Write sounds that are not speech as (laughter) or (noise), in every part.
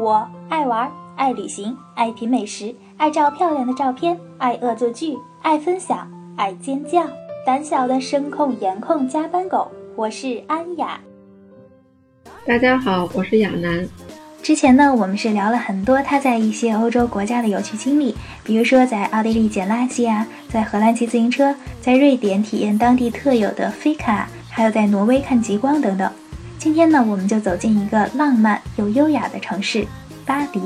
我爱玩，爱旅行，爱品美食，爱照漂亮的照片，爱恶作剧，爱分享，爱尖叫。胆小的声控颜控加班狗，我是安雅。大家好，我是亚楠。之前呢，我们是聊了很多他在一些欧洲国家的有趣经历，比如说在奥地利捡垃圾啊，在荷兰骑自行车，在瑞典体验当地特有的飞卡，还有在挪威看极光等等。今天呢，我们就走进一个浪漫又优雅的城市——巴黎。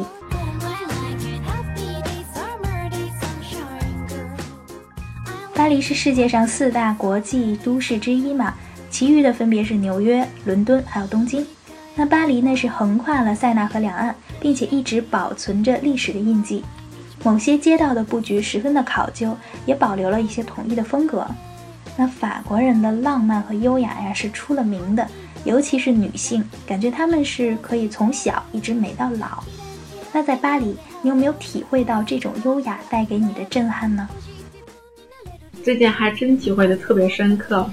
巴黎是世界上四大国际都市之一嘛，其余的分别是纽约、伦敦还有东京。那巴黎呢是横跨了塞纳河两岸，并且一直保存着历史的印记。某些街道的布局十分的考究，也保留了一些统一的风格。那法国人的浪漫和优雅呀是出了名的，尤其是女性，感觉她们是可以从小一直美到老。那在巴黎，你有没有体会到这种优雅带给你的震撼呢？最近还真体会的特别深刻。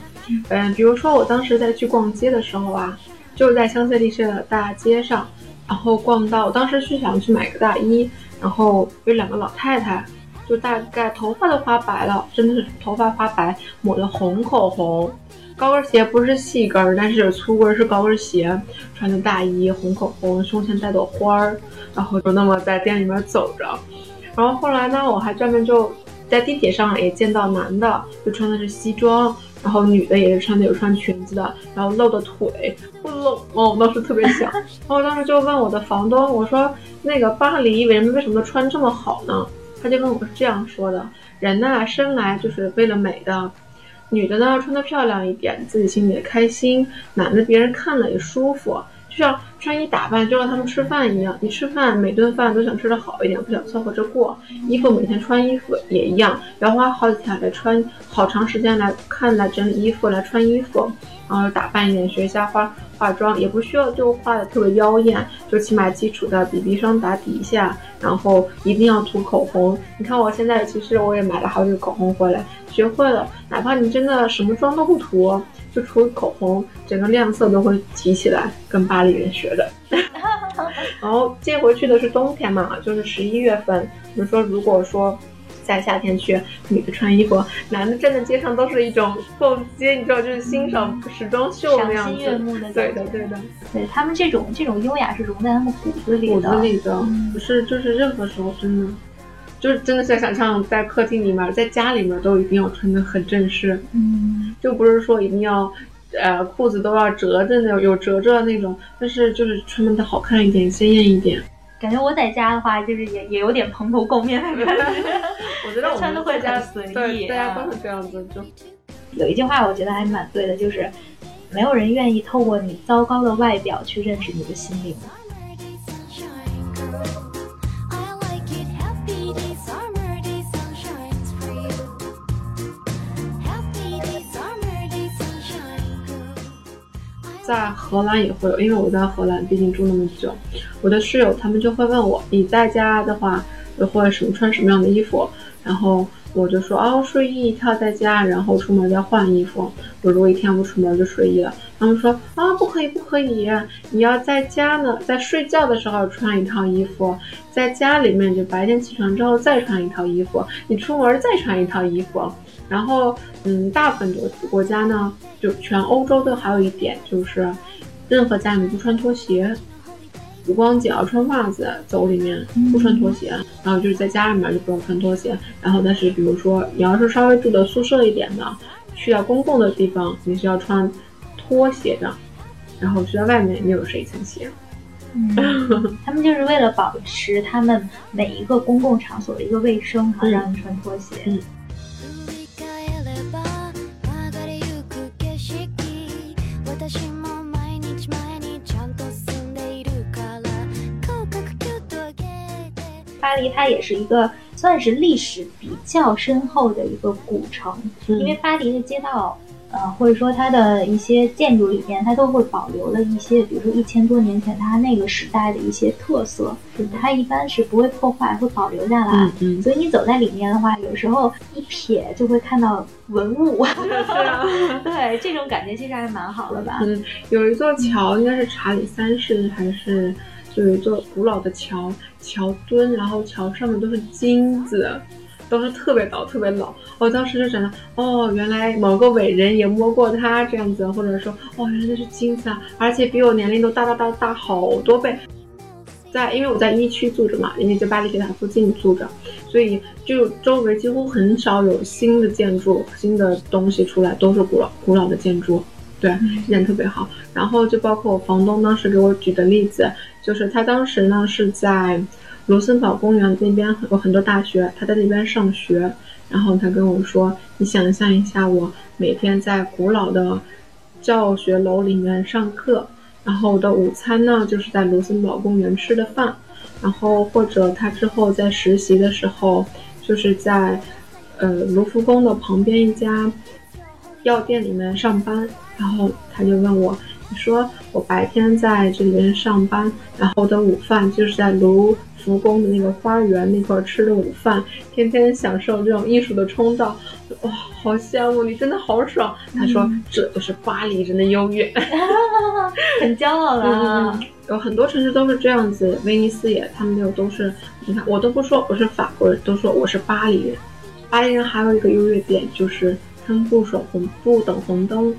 嗯，比如说我当时在去逛街的时候啊。就是在香榭丽舍的大街上，然后逛到，我当时是想去买个大衣，然后有两个老太太，就大概头发都花白了，真的是头发花白，抹的红口红，高跟鞋不是细跟，但是粗跟是高跟鞋，穿的大衣，红口红，胸前带朵花儿，然后就那么在店里面走着，然后后来呢，我还专门就在地铁上也见到男的，就穿的是西装。然后女的也是穿的有穿裙子的，然后露的腿不冷吗？我当时特别想，(laughs) 然后我当时就问我的房东，我说那个巴黎为什么为什么穿这么好呢？他就跟我是这样说的：人呐生来就是为了美的，女的呢穿的漂亮一点，自己心里也开心；男的别人看了也舒服。就像穿衣打扮，就像他们吃饭一样。你吃饭每顿饭都想吃的好一点，不想凑合着过。衣服每天穿衣服也一样，要花好几天来穿，好长时间来看来整理衣服来穿衣服，然后打扮一点，学一下化化妆，也不需要就化的特别妖艳，就起码基础的 BB 霜打底一下，然后一定要涂口红。你看我现在其实我也买了好几个口红回来，学会了，哪怕你真的什么妆都不涂。就涂口红，整个亮色都会提起来，跟巴黎人学的。(laughs) 然后接回去的是冬天嘛，就是十一月份。比如说，如果说在夏天去，女的穿衣服，男的站在街上都是一种逛街，你知道，就是欣赏时装秀那样子。对的，对的。对他们这种这种优雅是融在他们骨子里的。骨子里的，不是，就是任何时候真的，就是真的是想象在客厅里面，在家里面都一定要穿的很正式。嗯。就不是说一定要，呃，裤子都要折的那种，有褶褶的那种，但是就是穿的好看一点，鲜艳一点。感觉我在家的话，就是也也有点蓬头垢面的感觉。(laughs) 我觉得穿的会比较随意，大家都是这样子。就有一句话，我觉得还蛮对的，就是没有人愿意透过你糟糕的外表去认识你的心灵。在荷兰也会有，因为我在荷兰毕竟住那么久，我的室友他们就会问我，你在家的话会什么穿什么样的衣服？然后我就说，哦，睡衣一套在家，然后出门再换衣服。我如果一天不出门就睡衣了。他们说，啊，不可以，不可以，你要在家呢，在睡觉的时候穿一套衣服，在家里面就白天起床之后再穿一套衣服，你出门再穿一套衣服。然后，嗯，大部分国国家呢，就全欧洲都还有一点就是，任何家里面不穿拖鞋，不光脚穿袜子走里面，不穿拖鞋。然后就是在家里面就不用穿拖鞋。然后但是比如说你要是稍微住的宿舍一点的，去到公共的地方，你是要穿拖鞋的。然后去到外面，你有睡一层鞋。嗯，(laughs) 他们就是为了保持他们每一个公共场所的一个卫生，哈，让你穿拖鞋。嗯。巴黎它也是一个算是历史比较深厚的一个古城，因为巴黎的街道，呃，或者说它的一些建筑里面，它都会保留了一些，比如说一千多年前它那个时代的一些特色，它一般是不会破坏，会保留下来。所以你走在里面的话，有时候一瞥就会看到文物。(laughs) (laughs) 对，这种感觉其实还蛮好的吧？嗯，有一座桥，应该是查理三世还是？就有一座古老的桥，桥墩，然后桥上面都是金子，都是特别老、特别老。我当时就想到，哦，原来某个伟人也摸过它这样子，或者说，哦，原来那是金子啊，而且比我年龄都大大大大好多倍。在，因为我在一区住着嘛，因为在巴黎铁塔附近住着，所以就周围几乎很少有新的建筑、新的东西出来，都是古老、古老的建筑。对，这点特别好。然后就包括我房东当时给我举的例子，就是他当时呢是在卢森堡公园那边有很多大学，他在那边上学。然后他跟我说：“你想象一下，我每天在古老的教学楼里面上课，然后我的午餐呢就是在卢森堡公园吃的饭，然后或者他之后在实习的时候，就是在呃卢浮宫的旁边一家药店里面上班。”然后他就问我，你说我白天在这里边上班，然后我的午饭就是在卢浮宫的那个花园那块吃的午饭，天天享受这种艺术的冲造，哇，好羡慕你，真的好爽。他说这就是巴黎人的优越，(laughs) 很骄傲了。有很多城市都是这样子，威尼斯也，他们就都是，你看我都不说我是法国人，都说我是巴黎人。巴黎人还有一个优越点就是他们不守红不等红灯。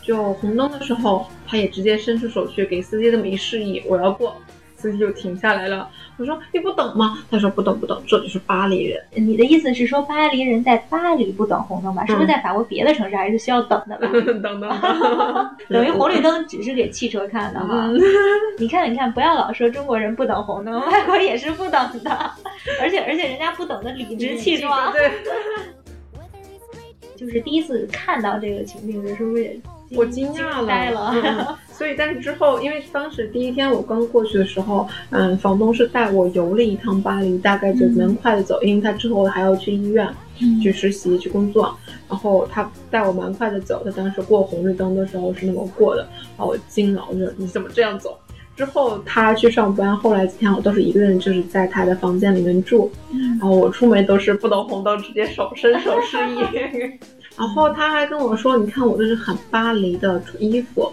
就红灯的时候，他也直接伸出手去给司机这么一示意，我要过，司机就停下来了。我说你不等吗？他说不等不等，这就是巴黎人。你的意思是说巴黎人在巴黎不等红灯吧？是不是在法国别的城市还是需要等的吧？(laughs) 等等，(laughs) 等于红绿灯只是给汽车看的哈。你看你看，不要老说中国人不等红灯，外国也是不等的，(laughs) 而且而且人家不等的理直气壮。对，就是第一次看到这个情景的时候也。我惊讶了，(laughs) 所以但是之后，因为当时第一天我刚过去的时候，嗯，房东是带我游了一趟巴黎，大概就蛮快的走，因为他之后还要去医院去实习去工作，然后他带我蛮快的走，他当时过红绿灯的时候是那么过的，把我惊了，我说你怎么这样走？之后他去上班，后来几天我都是一个人，就是在他的房间里面住，然后我出门都是不等红灯，直接手伸手示意。(laughs) 然后他还跟我说：“你看我这是很巴黎的衣服。”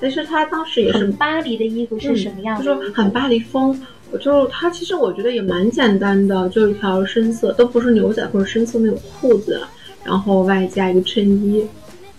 其实他当时也是巴黎的衣服是什么样的？他说很巴黎风。我就他其实我觉得也蛮简单的，就一条深色，都不是牛仔或者深色那种裤子，然后外加一个衬衣。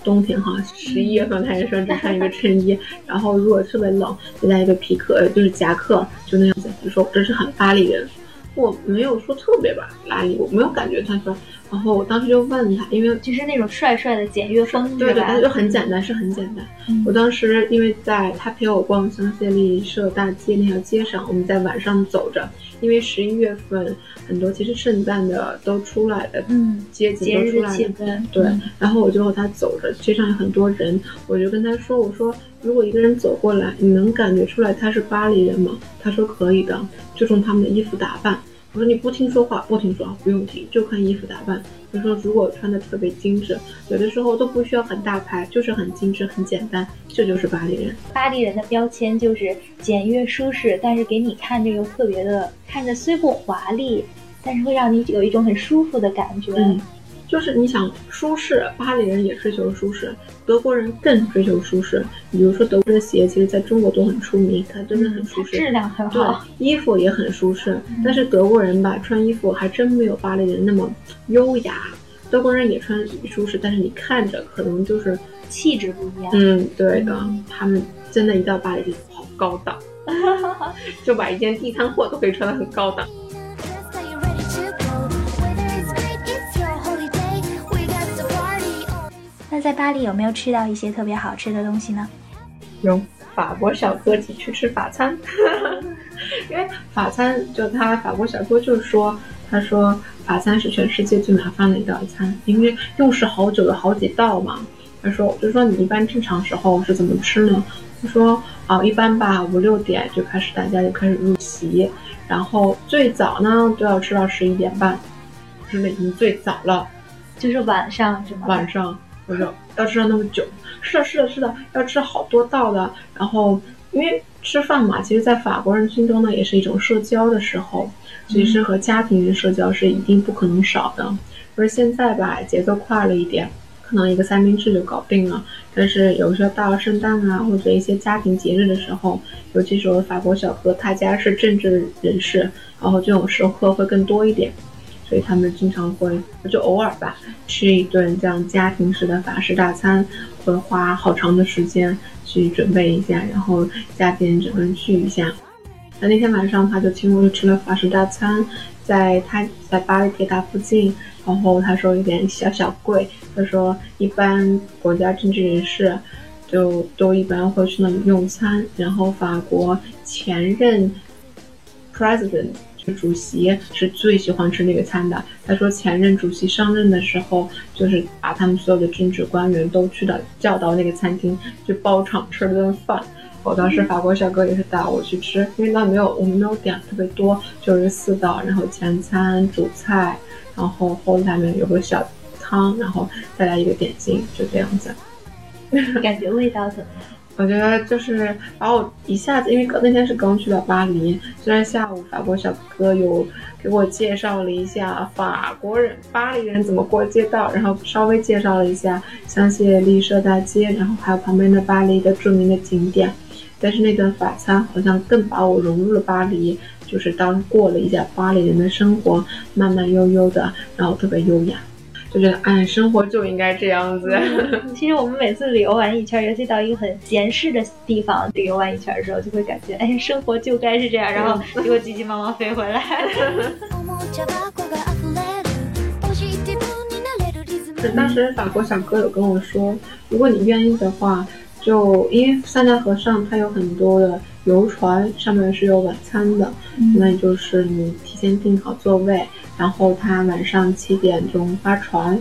冬天哈，十一月份他也说只穿一个衬衣，(laughs) 然后如果特别冷，再带一个皮克，就是夹克，就那样子。就说这是很巴黎人。我没有说特别吧，巴黎，我没有感觉他说。然后我当时就问他，因为就是那种帅帅的简约风，对对，他就很简单，是很简单。我当时因为在他陪我逛香榭丽舍大街那条街上，我们在晚上走着，因为十一月份很多其实圣诞的都出来的，嗯，街景都出来了，对。然后我就和他走着，街上有很多人，我就跟他说，我说如果一个人走过来，你能感觉出来他是巴黎人吗？他说可以的，就从他们的衣服打扮。我说你不听说话，不听说话，不用听，就看衣服打扮。他说如果穿的特别精致，有的时候都不需要很大牌，就是很精致、很简单，这就是巴黎人。巴黎人的标签就是简约舒适，但是给你看着又特别的，看着虽不华丽，但是会让你有一种很舒服的感觉。嗯。就是你想舒适，巴黎人也追求舒适，德国人更追求舒适。比如说德国的鞋，其实在中国都很出名，它真的很舒适，质量很好，对，衣服也很舒适。但是德国人吧，穿衣服还真没有巴黎人那么优雅。德国人也穿舒适，但是你看着可能就是气质不一样。嗯，对的，他们真的，一到巴黎就好高档，(laughs) 就把一件地摊货都可以穿得很高档。在巴黎有没有吃到一些特别好吃的东西呢？有，法国小哥请去吃法餐，(laughs) 因为法餐就他法国小哥就说，他说法餐是全世界最麻烦的一道餐，因为又是好久，的好几道嘛。他说，我就说你一般正常时候是怎么吃呢？他说啊，一般吧，五六点就开始大家就开始入席，然后最早呢都要吃到十一点半，是已经最早了，就是晚上是吗？晚上。我说要吃了那么久，是的，是的，是的，要吃好多道的。然后因为吃饭嘛，其实，在法国人心中呢，也是一种社交的时候，其实和家庭人社交是一定不可能少的。而现在吧，节奏快了一点，可能一个三明治就搞定了。但是有时候到了圣诞啊，或者一些家庭节日的时候，尤其是我法国小哥，他家是政治人士，然后这种时刻会更多一点，所以他们经常会就偶尔吧，吃一顿这样家庭式的法式大餐，会花好长的时间去准备一下，然后家庭整个聚一下。那那天晚上他就请我去吃了法式大餐，在他在巴黎铁塔附近。然后他说有点小小贵，他说一般国家政治人士就都一般会去那里用餐，然后法国前任 president 主席是最喜欢吃那个餐的。他说前任主席上任的时候，就是把他们所有的政治官员都去到叫到那个餐厅去包场吃了顿饭。我当时法国小哥也是带我去吃，因为那没有我们没有点特别多，就是四道，然后前餐主菜。然后后下面有个小汤，然后再来一个点心，就这样子。(laughs) 感觉味道怎么样？我觉得就是把我一下子，因为那天是刚去了巴黎，虽然下午法国小哥有给我介绍了一下法国人、巴黎人怎么过街道，然后稍微介绍了一下香榭丽舍大街，然后还有旁边的巴黎的著名的景点。但是那顿法餐好像更把我融入了巴黎。就是当过了一下巴黎人的生活，慢慢悠悠的，然后特别优雅，就觉得哎，生活就应该这样子。(laughs) 其实我们每次旅游完一圈，尤其到一个很闲适的地方旅游完一圈的时候，就会感觉哎，生活就该是这样，然后结果急急忙忙飞回来。(laughs) 当时法国小哥有跟我说，如果你愿意的话，就因为塞纳河上它有很多的。游船上面是有晚餐的，那就是你提前订好座位，然后他晚上七点钟发船，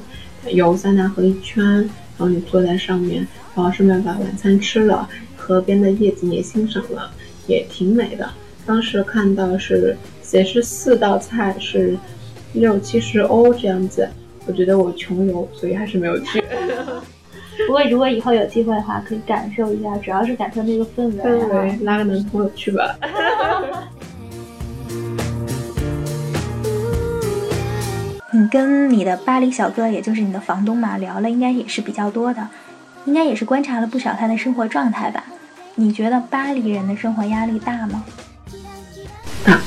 游塞纳河一圈，然后你坐在上面，然后顺便把晚餐吃了，河边的夜景也欣赏了，也挺美的。当时看到是写是四道菜是六七十欧这样子，我觉得我穷游，所以还是没有去。不过，如果以后有机会的话，可以感受一下，主要是感受那个氛围。氛围，拉个男朋友去吧。(laughs) 跟你的巴黎小哥，也就是你的房东嘛，聊了应该也是比较多的，应该也是观察了不少他的生活状态吧？你觉得巴黎人的生活压力大吗？大。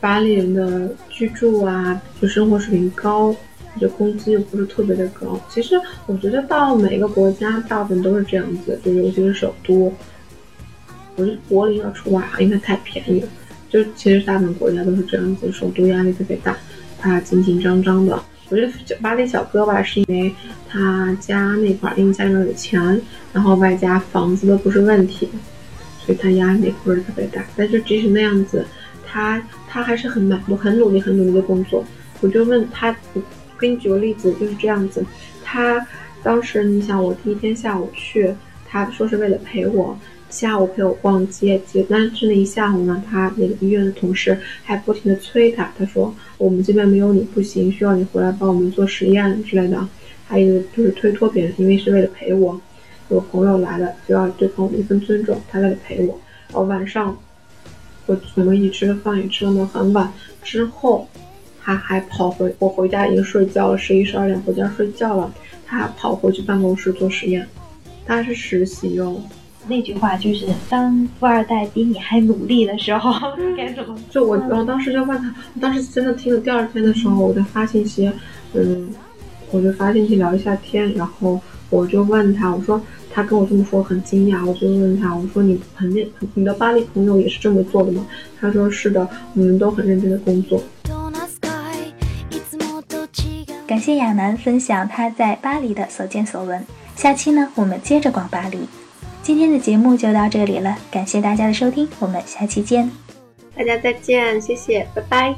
巴黎人的居住啊，就生活水平高。而且工资又不是特别的高，其实我觉得到每个国家大部分都是这样子，就尤其是首都，我觉得柏林要除外啊，因为太便宜了。就其实大部分国家都是这样子，首都压力特别大，他紧紧张张的。我觉得巴黎小哥吧，是因为他家那块儿，因为家里面有钱，然后外加房子都不是问题，所以他压力不是特别大。但是即使那样子，他他还是很满，我很努力很努力的工作。我就问他。我给你举个例子，就是这样子。他当时，你想，我第一天下午去，他说是为了陪我下午陪我逛街，结但是那一下午呢，他那个医院的同事还不停的催他，他说我们这边没有你不行，需要你回来帮我们做实验之类的。还有就是推脱别人，因为是为了陪我，有朋友来了就要对朋友一份尊重，他为了陪我。然后晚上我我们一起吃了饭，也吃到很晚之后。他还跑回我回家已经睡觉了，十一十二点回家睡觉了。他还跑回去办公室做实验，他是实习哟。那句话就是，当富二代比你还努力的时候，(laughs) 该怎么？就我，我当时就问他，我当时真的听了第二天的时候，我在发信息，嗯，我就发信息聊一下天，然后我就问他，我说他跟我这么说很惊讶，我就问他，我说你很认，你的巴黎朋友也是这么做的吗？他说是的，我们都很认真的工作。感谢亚楠分享他在巴黎的所见所闻。下期呢，我们接着逛巴黎。今天的节目就到这里了，感谢大家的收听，我们下期见。大家再见，谢谢，拜拜。